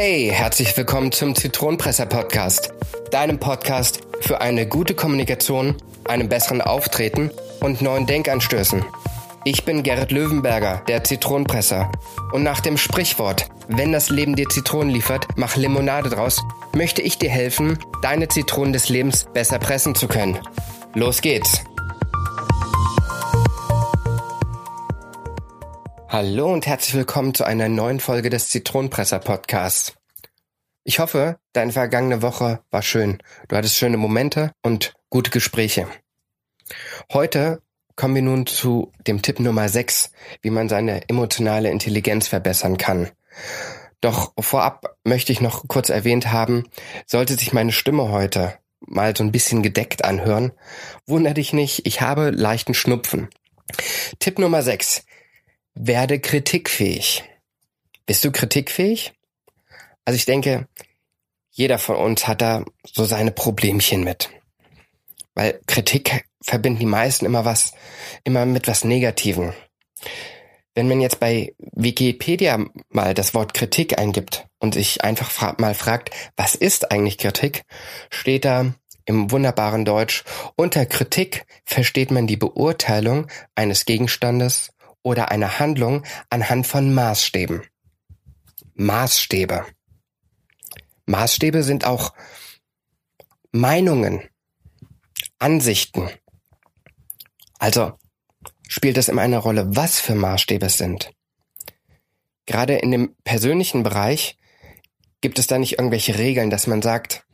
Hey, herzlich willkommen zum Zitronenpresser Podcast, deinem Podcast für eine gute Kommunikation, einen besseren Auftreten und neuen Denkanstößen. Ich bin Gerrit Löwenberger, der Zitronenpresser. Und nach dem Sprichwort, wenn das Leben dir Zitronen liefert, mach Limonade draus, möchte ich dir helfen, deine Zitronen des Lebens besser pressen zu können. Los geht's! Hallo und herzlich willkommen zu einer neuen Folge des Zitronenpresser Podcasts. Ich hoffe, deine vergangene Woche war schön. Du hattest schöne Momente und gute Gespräche. Heute kommen wir nun zu dem Tipp Nummer 6, wie man seine emotionale Intelligenz verbessern kann. Doch vorab möchte ich noch kurz erwähnt haben, sollte sich meine Stimme heute mal so ein bisschen gedeckt anhören, wunder dich nicht, ich habe leichten Schnupfen. Tipp Nummer 6. Werde kritikfähig. Bist du kritikfähig? Also ich denke, jeder von uns hat da so seine Problemchen mit. Weil Kritik verbinden die meisten immer was, immer mit was Negativen. Wenn man jetzt bei Wikipedia mal das Wort Kritik eingibt und sich einfach fra mal fragt, was ist eigentlich Kritik, steht da im wunderbaren Deutsch, unter Kritik versteht man die Beurteilung eines Gegenstandes oder einer Handlung anhand von Maßstäben. Maßstäbe. Maßstäbe sind auch Meinungen, Ansichten. Also spielt es immer eine Rolle, was für Maßstäbe es sind. Gerade in dem persönlichen Bereich gibt es da nicht irgendwelche Regeln, dass man sagt,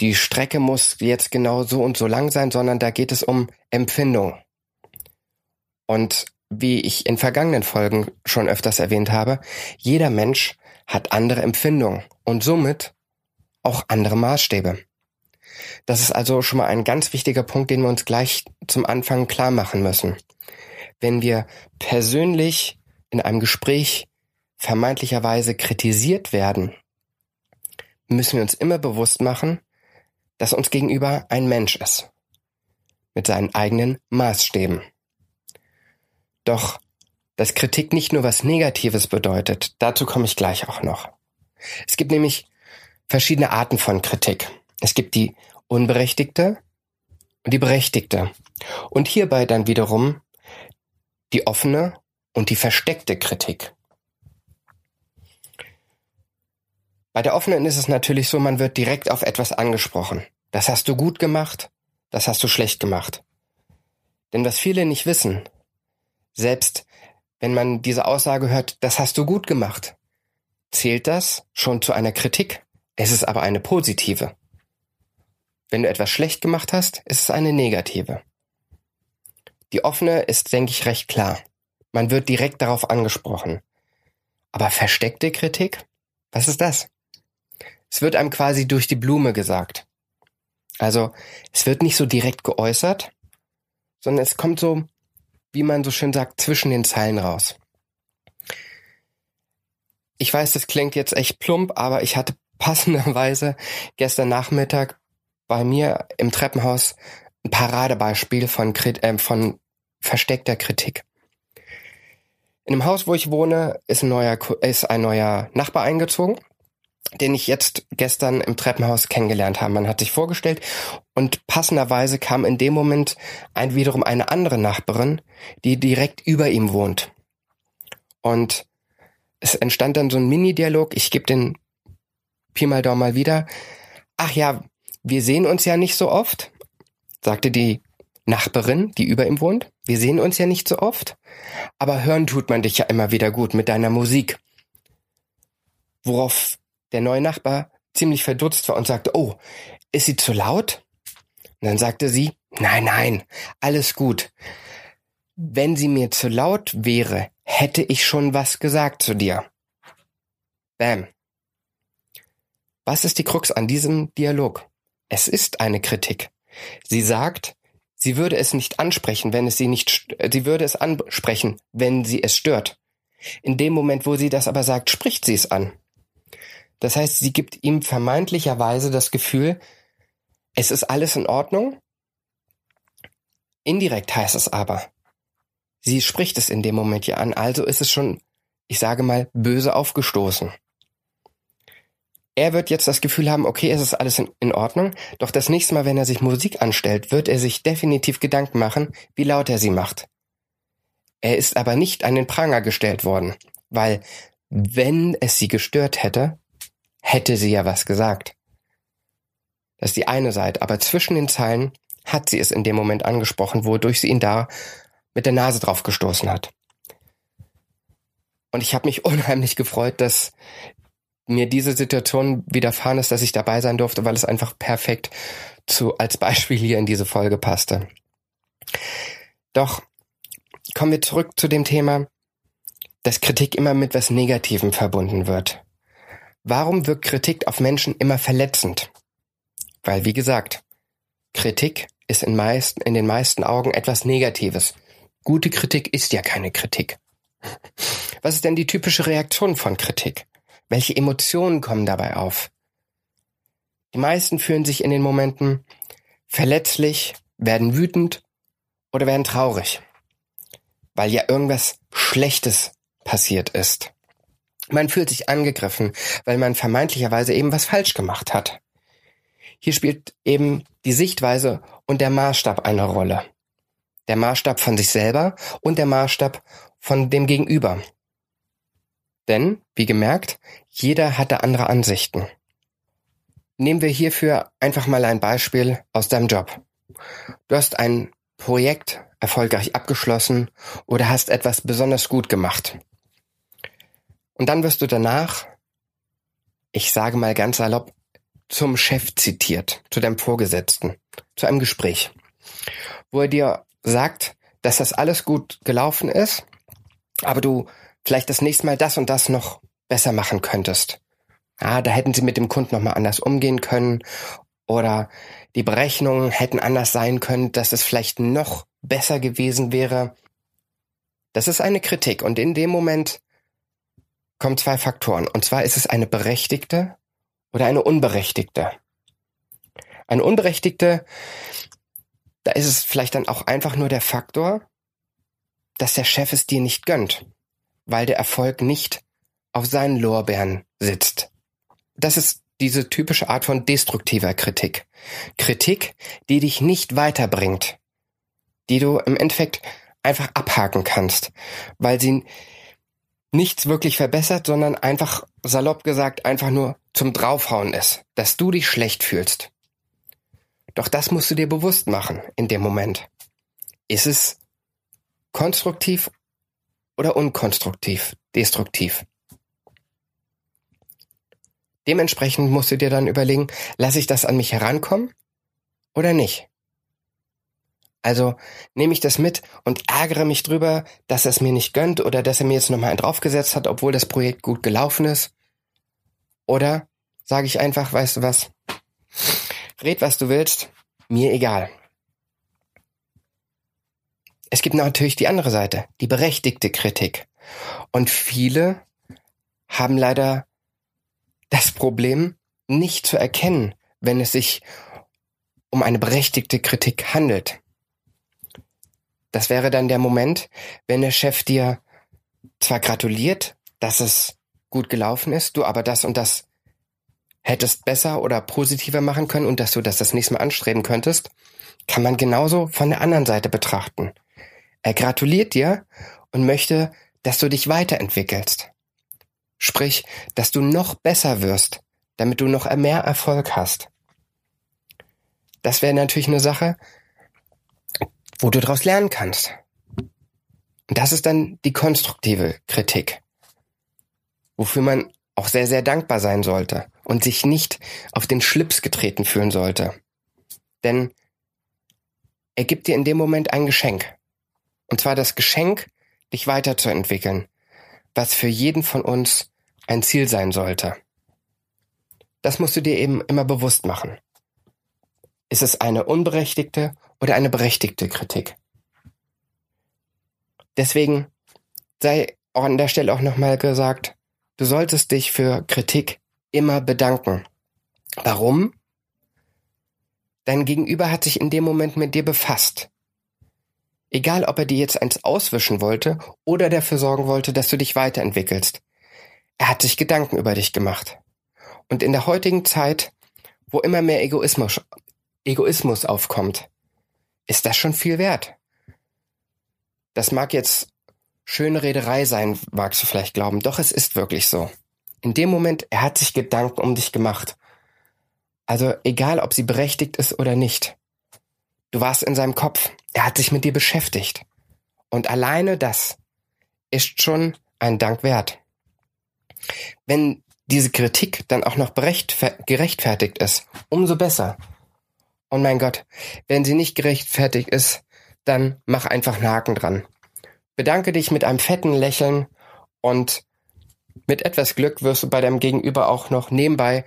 die Strecke muss jetzt genau so und so lang sein, sondern da geht es um Empfindung. Und wie ich in vergangenen Folgen schon öfters erwähnt habe, jeder Mensch hat andere Empfindungen und somit auch andere Maßstäbe. Das ist also schon mal ein ganz wichtiger Punkt, den wir uns gleich zum Anfang klar machen müssen. Wenn wir persönlich in einem Gespräch vermeintlicherweise kritisiert werden, müssen wir uns immer bewusst machen, dass uns gegenüber ein Mensch ist. Mit seinen eigenen Maßstäben. Doch dass Kritik nicht nur was Negatives bedeutet, dazu komme ich gleich auch noch. Es gibt nämlich verschiedene Arten von Kritik. Es gibt die unberechtigte und die berechtigte. Und hierbei dann wiederum die offene und die versteckte Kritik. Bei der offenen ist es natürlich so, man wird direkt auf etwas angesprochen. Das hast du gut gemacht, das hast du schlecht gemacht. Denn was viele nicht wissen, selbst wenn man diese Aussage hört, das hast du gut gemacht, zählt das schon zu einer Kritik. Es ist aber eine positive. Wenn du etwas schlecht gemacht hast, ist es eine negative. Die offene ist, denke ich, recht klar. Man wird direkt darauf angesprochen. Aber versteckte Kritik? Was ist das? Es wird einem quasi durch die Blume gesagt. Also, es wird nicht so direkt geäußert, sondern es kommt so wie man so schön sagt, zwischen den Zeilen raus. Ich weiß, das klingt jetzt echt plump, aber ich hatte passenderweise gestern Nachmittag bei mir im Treppenhaus ein Paradebeispiel von, äh, von versteckter Kritik. In dem Haus, wo ich wohne, ist ein neuer, ist ein neuer Nachbar eingezogen den ich jetzt gestern im Treppenhaus kennengelernt habe. Man hat sich vorgestellt und passenderweise kam in dem Moment ein wiederum eine andere Nachbarin, die direkt über ihm wohnt. Und es entstand dann so ein Mini-Dialog. Ich gebe den Pi mal Daumen mal wieder. Ach ja, wir sehen uns ja nicht so oft, sagte die Nachbarin, die über ihm wohnt. Wir sehen uns ja nicht so oft, aber hören tut man dich ja immer wieder gut mit deiner Musik. Worauf der neue Nachbar ziemlich verdutzt war und sagte, oh, ist sie zu laut? Und dann sagte sie, nein, nein, alles gut. Wenn sie mir zu laut wäre, hätte ich schon was gesagt zu dir. Bam. Was ist die Krux an diesem Dialog? Es ist eine Kritik. Sie sagt, sie würde es nicht ansprechen, wenn es sie nicht, sie würde es ansprechen, wenn sie es stört. In dem Moment, wo sie das aber sagt, spricht sie es an. Das heißt, sie gibt ihm vermeintlicherweise das Gefühl, es ist alles in Ordnung. Indirekt heißt es aber, sie spricht es in dem Moment ja an, also ist es schon, ich sage mal, böse aufgestoßen. Er wird jetzt das Gefühl haben, okay, es ist alles in, in, Ordnung, doch das nächste Mal, wenn er sich Musik anstellt, wird er sich definitiv Gedanken machen, wie laut er sie macht. Er ist aber nicht an den Pranger gestellt worden, weil wenn es sie gestört hätte, hätte sie ja was gesagt. Das ist die eine Seite, aber zwischen den Zeilen hat sie es in dem Moment angesprochen, wodurch sie ihn da mit der Nase drauf gestoßen hat. Und ich habe mich unheimlich gefreut, dass mir diese Situation widerfahren ist, dass ich dabei sein durfte, weil es einfach perfekt zu, als Beispiel hier in diese Folge passte. Doch kommen wir zurück zu dem Thema, dass Kritik immer mit was Negativem verbunden wird. Warum wirkt Kritik auf Menschen immer verletzend? Weil, wie gesagt, Kritik ist in, meisten, in den meisten Augen etwas Negatives. Gute Kritik ist ja keine Kritik. Was ist denn die typische Reaktion von Kritik? Welche Emotionen kommen dabei auf? Die meisten fühlen sich in den Momenten verletzlich, werden wütend oder werden traurig, weil ja irgendwas Schlechtes passiert ist. Man fühlt sich angegriffen, weil man vermeintlicherweise eben was falsch gemacht hat. Hier spielt eben die Sichtweise und der Maßstab eine Rolle. Der Maßstab von sich selber und der Maßstab von dem Gegenüber. Denn, wie gemerkt, jeder hatte andere Ansichten. Nehmen wir hierfür einfach mal ein Beispiel aus deinem Job. Du hast ein Projekt erfolgreich abgeschlossen oder hast etwas besonders gut gemacht. Und dann wirst du danach, ich sage mal ganz salopp, zum Chef zitiert, zu deinem Vorgesetzten, zu einem Gespräch, wo er dir sagt, dass das alles gut gelaufen ist, aber du vielleicht das nächste Mal das und das noch besser machen könntest. Ah, da hätten sie mit dem Kunden nochmal anders umgehen können oder die Berechnungen hätten anders sein können, dass es vielleicht noch besser gewesen wäre. Das ist eine Kritik und in dem Moment kommen zwei Faktoren. Und zwar ist es eine berechtigte oder eine unberechtigte. Eine unberechtigte, da ist es vielleicht dann auch einfach nur der Faktor, dass der Chef es dir nicht gönnt weil der Erfolg nicht auf seinen Lorbeeren sitzt. Das ist diese typische Art von destruktiver Kritik. Kritik, die dich nicht weiterbringt, die du im Endeffekt einfach abhaken kannst, weil sie nichts wirklich verbessert, sondern einfach salopp gesagt einfach nur zum Draufhauen ist, dass du dich schlecht fühlst. Doch das musst du dir bewusst machen in dem Moment. Ist es konstruktiv oder unkonstruktiv, destruktiv. Dementsprechend musst du dir dann überlegen, lasse ich das an mich herankommen oder nicht? Also nehme ich das mit und ärgere mich drüber, dass er es mir nicht gönnt oder dass er mir jetzt nochmal einen draufgesetzt hat, obwohl das Projekt gut gelaufen ist. Oder sage ich einfach, weißt du was, red was du willst, mir egal. Es gibt natürlich die andere Seite, die berechtigte Kritik. Und viele haben leider das Problem, nicht zu erkennen, wenn es sich um eine berechtigte Kritik handelt. Das wäre dann der Moment, wenn der Chef dir zwar gratuliert, dass es gut gelaufen ist, du aber das und das hättest besser oder positiver machen können und dass du das das nächste Mal anstreben könntest, kann man genauso von der anderen Seite betrachten. Er gratuliert dir und möchte, dass du dich weiterentwickelst. Sprich, dass du noch besser wirst, damit du noch mehr Erfolg hast. Das wäre natürlich eine Sache, wo du daraus lernen kannst. Und das ist dann die konstruktive Kritik, wofür man auch sehr, sehr dankbar sein sollte und sich nicht auf den Schlips getreten fühlen sollte. Denn er gibt dir in dem Moment ein Geschenk. Und zwar das Geschenk, dich weiterzuentwickeln, was für jeden von uns ein Ziel sein sollte. Das musst du dir eben immer bewusst machen. Ist es eine unberechtigte oder eine berechtigte Kritik? Deswegen sei an der Stelle auch nochmal gesagt, du solltest dich für Kritik immer bedanken. Warum? Dein Gegenüber hat sich in dem Moment mit dir befasst. Egal, ob er dir jetzt eins auswischen wollte oder dafür sorgen wollte, dass du dich weiterentwickelst. Er hat sich Gedanken über dich gemacht. Und in der heutigen Zeit, wo immer mehr Egoismus, Egoismus aufkommt, ist das schon viel wert. Das mag jetzt schöne Rederei sein, magst du vielleicht glauben, doch es ist wirklich so. In dem Moment, er hat sich Gedanken um dich gemacht. Also egal, ob sie berechtigt ist oder nicht. Du warst in seinem Kopf, er hat sich mit dir beschäftigt. Und alleine das ist schon ein Dank wert. Wenn diese Kritik dann auch noch gerechtfertigt ist, umso besser. Und mein Gott, wenn sie nicht gerechtfertigt ist, dann mach einfach einen Haken dran. Bedanke dich mit einem fetten Lächeln und mit etwas Glück wirst du bei deinem Gegenüber auch noch nebenbei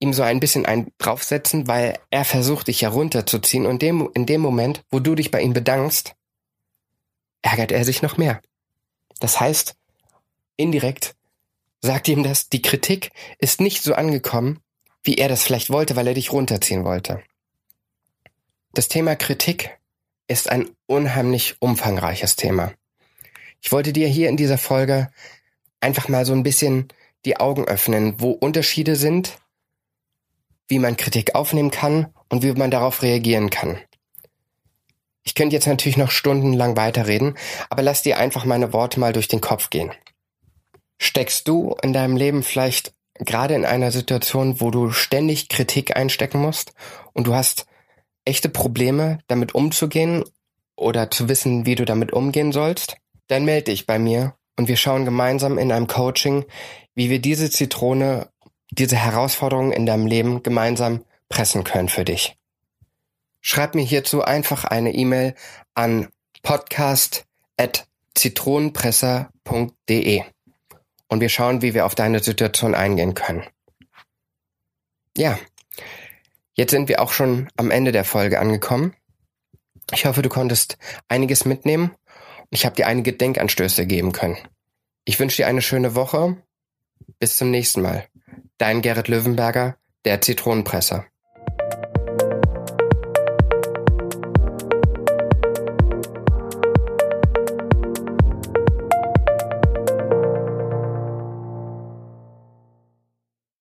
ihm so ein bisschen ein draufsetzen, weil er versucht dich ja runterzuziehen und dem, in dem Moment, wo du dich bei ihm bedankst, ärgert er sich noch mehr. Das heißt, indirekt sagt ihm das, die Kritik ist nicht so angekommen, wie er das vielleicht wollte, weil er dich runterziehen wollte. Das Thema Kritik ist ein unheimlich umfangreiches Thema. Ich wollte dir hier in dieser Folge einfach mal so ein bisschen die Augen öffnen, wo Unterschiede sind, wie man Kritik aufnehmen kann und wie man darauf reagieren kann. Ich könnte jetzt natürlich noch stundenlang weiterreden, aber lass dir einfach meine Worte mal durch den Kopf gehen. Steckst du in deinem Leben vielleicht gerade in einer Situation, wo du ständig Kritik einstecken musst und du hast echte Probleme, damit umzugehen oder zu wissen, wie du damit umgehen sollst? Dann melde dich bei mir und wir schauen gemeinsam in einem Coaching, wie wir diese Zitrone, diese Herausforderungen in deinem Leben gemeinsam pressen können für dich. Schreib mir hierzu einfach eine E-Mail an podcast.zitronenpresser.de und wir schauen, wie wir auf deine Situation eingehen können. Ja, jetzt sind wir auch schon am Ende der Folge angekommen. Ich hoffe, du konntest einiges mitnehmen. Ich habe dir einige Denkanstöße geben können. Ich wünsche dir eine schöne Woche. Bis zum nächsten Mal. Dein Gerrit Löwenberger, der Zitronenpresser.